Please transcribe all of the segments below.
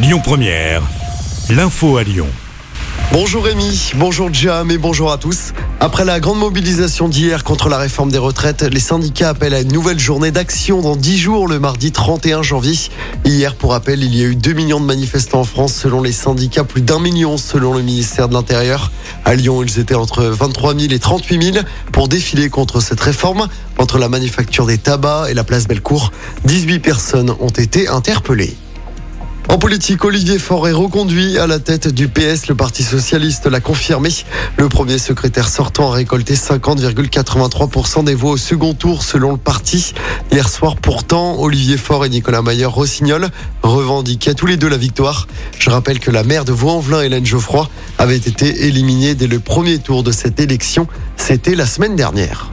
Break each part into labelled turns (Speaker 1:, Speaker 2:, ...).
Speaker 1: Lyon Première, l'info à Lyon.
Speaker 2: Bonjour Rémi, bonjour Jam et bonjour à tous. Après la grande mobilisation d'hier contre la réforme des retraites, les syndicats appellent à une nouvelle journée d'action dans 10 jours, le mardi 31 janvier. Hier, pour rappel, il y a eu 2 millions de manifestants en France selon les syndicats, plus d'un million selon le ministère de l'Intérieur. À Lyon, ils étaient entre 23 000 et 38 000 pour défiler contre cette réforme. Entre la manufacture des tabacs et la place Bellecour, 18 personnes ont été interpellées. En politique, Olivier Faure est reconduit à la tête du PS. Le Parti Socialiste l'a confirmé. Le premier secrétaire sortant a récolté 50,83% des voix au second tour selon le parti. Hier soir, pourtant, Olivier Faure et Nicolas Mayer-Rossignol revendiquaient tous les deux la victoire. Je rappelle que la maire de Vaux-en-Velin, Hélène Geoffroy, avait été éliminée dès le premier tour de cette élection. C'était la semaine dernière.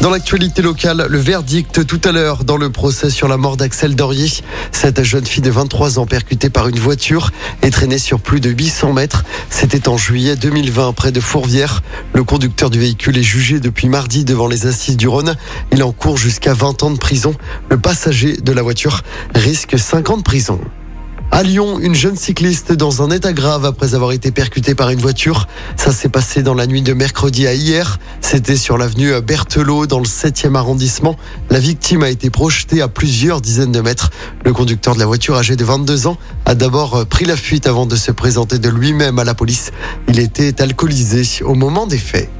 Speaker 2: Dans l'actualité locale, le verdict tout à l'heure dans le procès sur la mort d'Axel Dorier. Cette jeune fille de 23 ans percutée par une voiture et traînée sur plus de 800 mètres. C'était en juillet 2020 près de Fourvière. Le conducteur du véhicule est jugé depuis mardi devant les assises du Rhône. Il encourt jusqu'à 20 ans de prison. Le passager de la voiture risque 5 ans de prison. À Lyon, une jeune cycliste dans un état grave après avoir été percutée par une voiture. Ça s'est passé dans la nuit de mercredi à hier. C'était sur l'avenue Berthelot dans le 7e arrondissement. La victime a été projetée à plusieurs dizaines de mètres. Le conducteur de la voiture âgé de 22 ans a d'abord pris la fuite avant de se présenter de lui-même à la police. Il était alcoolisé au moment des faits.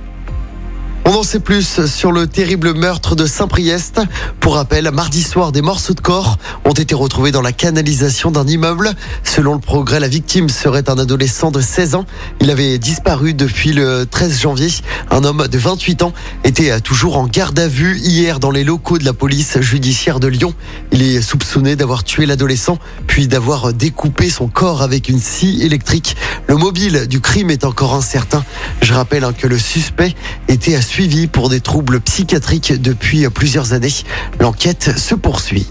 Speaker 2: On en sait plus sur le terrible meurtre de Saint-Priest. Pour rappel, mardi soir, des morceaux de corps ont été retrouvés dans la canalisation d'un immeuble. Selon le progrès, la victime serait un adolescent de 16 ans. Il avait disparu depuis le 13 janvier. Un homme de 28 ans était toujours en garde à vue hier dans les locaux de la police judiciaire de Lyon. Il est soupçonné d'avoir tué l'adolescent, puis d'avoir découpé son corps avec une scie électrique. Le mobile du crime est encore incertain. Je rappelle hein, que le suspect était à suivi pour des troubles psychiatriques depuis plusieurs années. L'enquête se poursuit.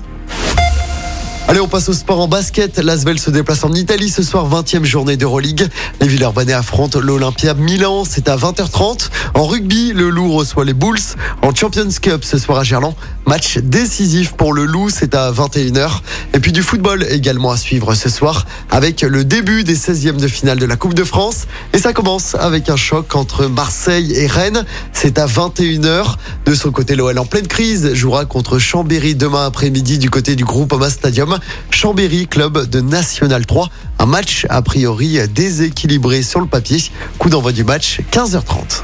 Speaker 2: Allez, on passe au sport en basket. L'Asvel se déplace en Italie ce soir, 20e journée d'Euroleague. Les Villeurbanais affrontent l'Olympia Milan, c'est à 20h30. En rugby, le Loup reçoit les Bulls. En Champions Cup ce soir à Gerland, match décisif pour le Loup, c'est à 21h. Et puis du football également à suivre ce soir avec le début des 16e de finale de la Coupe de France. Et ça commence avec un choc entre Marseille et Rennes. C'est à 21h. De son côté, l'OL en pleine crise jouera contre Chambéry demain après-midi du côté du groupe Ama Stadium. Chambéry, club de National 3. Un match a priori déséquilibré sur le papier. Coup d'envoi du match 15h30.